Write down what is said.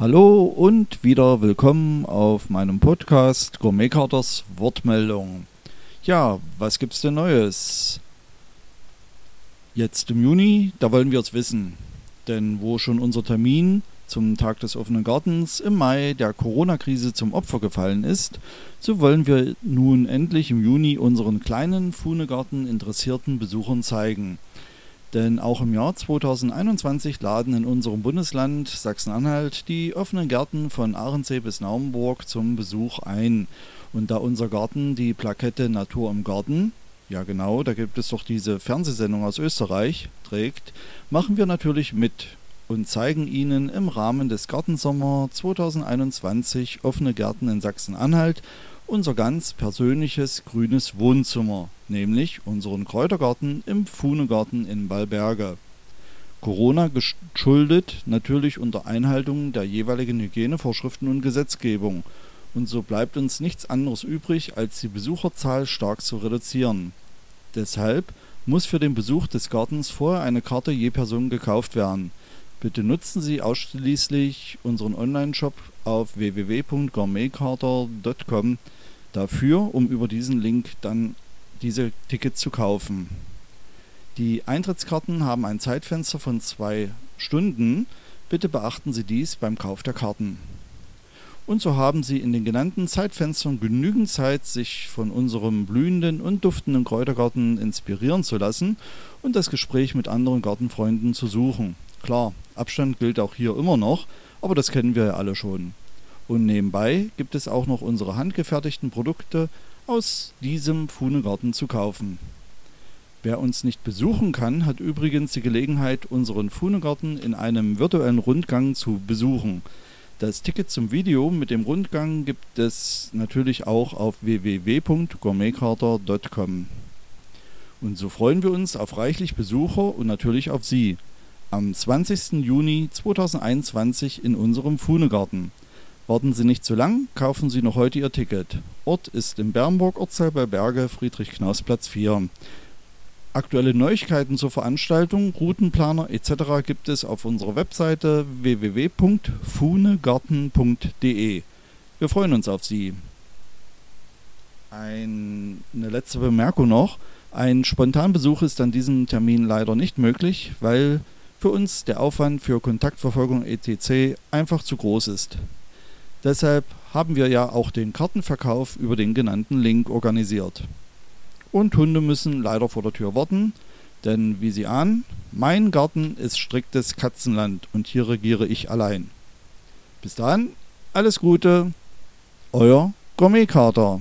Hallo und wieder willkommen auf meinem Podcast Gourmet Carters Wortmeldung. Ja, was gibt's denn Neues? Jetzt im Juni, da wollen wir es wissen. Denn wo schon unser Termin zum Tag des offenen Gartens im Mai der Corona-Krise zum Opfer gefallen ist, so wollen wir nun endlich im Juni unseren kleinen Fuhnegarten interessierten Besuchern zeigen. Denn auch im Jahr 2021 laden in unserem Bundesland Sachsen-Anhalt die offenen Gärten von Ahrensee bis Naumburg zum Besuch ein. Und da unser Garten die Plakette Natur im Garten, ja genau, da gibt es doch diese Fernsehsendung aus Österreich, trägt, machen wir natürlich mit und zeigen Ihnen im Rahmen des Gartensommer 2021 offene Gärten in Sachsen-Anhalt unser ganz persönliches grünes Wohnzimmer, nämlich unseren Kräutergarten im Fuhnegarten in Ballberge. Corona geschuldet natürlich unter Einhaltung der jeweiligen Hygienevorschriften und Gesetzgebung. Und so bleibt uns nichts anderes übrig, als die Besucherzahl stark zu reduzieren. Deshalb muss für den Besuch des Gartens vorher eine Karte je Person gekauft werden. Bitte nutzen Sie ausschließlich unseren Online-Shop auf www.gourmetcarter.com dafür, um über diesen Link dann diese Tickets zu kaufen. Die Eintrittskarten haben ein Zeitfenster von zwei Stunden. Bitte beachten Sie dies beim Kauf der Karten. Und so haben Sie in den genannten Zeitfenstern genügend Zeit, sich von unserem blühenden und duftenden Kräutergarten inspirieren zu lassen und das Gespräch mit anderen Gartenfreunden zu suchen. Klar, Abstand gilt auch hier immer noch, aber das kennen wir ja alle schon. Und nebenbei gibt es auch noch unsere handgefertigten Produkte aus diesem Fuhnegarten zu kaufen. Wer uns nicht besuchen kann, hat übrigens die Gelegenheit, unseren Fuhnegarten in einem virtuellen Rundgang zu besuchen. Das Ticket zum Video mit dem Rundgang gibt es natürlich auch auf www.gourmetcarter.com. Und so freuen wir uns auf reichlich Besucher und natürlich auf Sie am 20. Juni 2021 in unserem Fuhnegarten. Warten Sie nicht zu lang, kaufen Sie noch heute Ihr Ticket. Ort ist im Bernburg Ortsteil bei Berge, Friedrich-Knaus-Platz 4. Aktuelle Neuigkeiten zur Veranstaltung, Routenplaner etc. gibt es auf unserer Webseite www.fuhnegarten.de. Wir freuen uns auf Sie. Eine letzte Bemerkung noch. Ein Spontanbesuch ist an diesem Termin leider nicht möglich, weil für uns der Aufwand für Kontaktverfolgung etc. einfach zu groß ist. Deshalb haben wir ja auch den Kartenverkauf über den genannten Link organisiert. Und Hunde müssen leider vor der Tür warten, denn wie Sie ahnen, mein Garten ist striktes Katzenland und hier regiere ich allein. Bis dahin, alles Gute, euer Gourmetkater.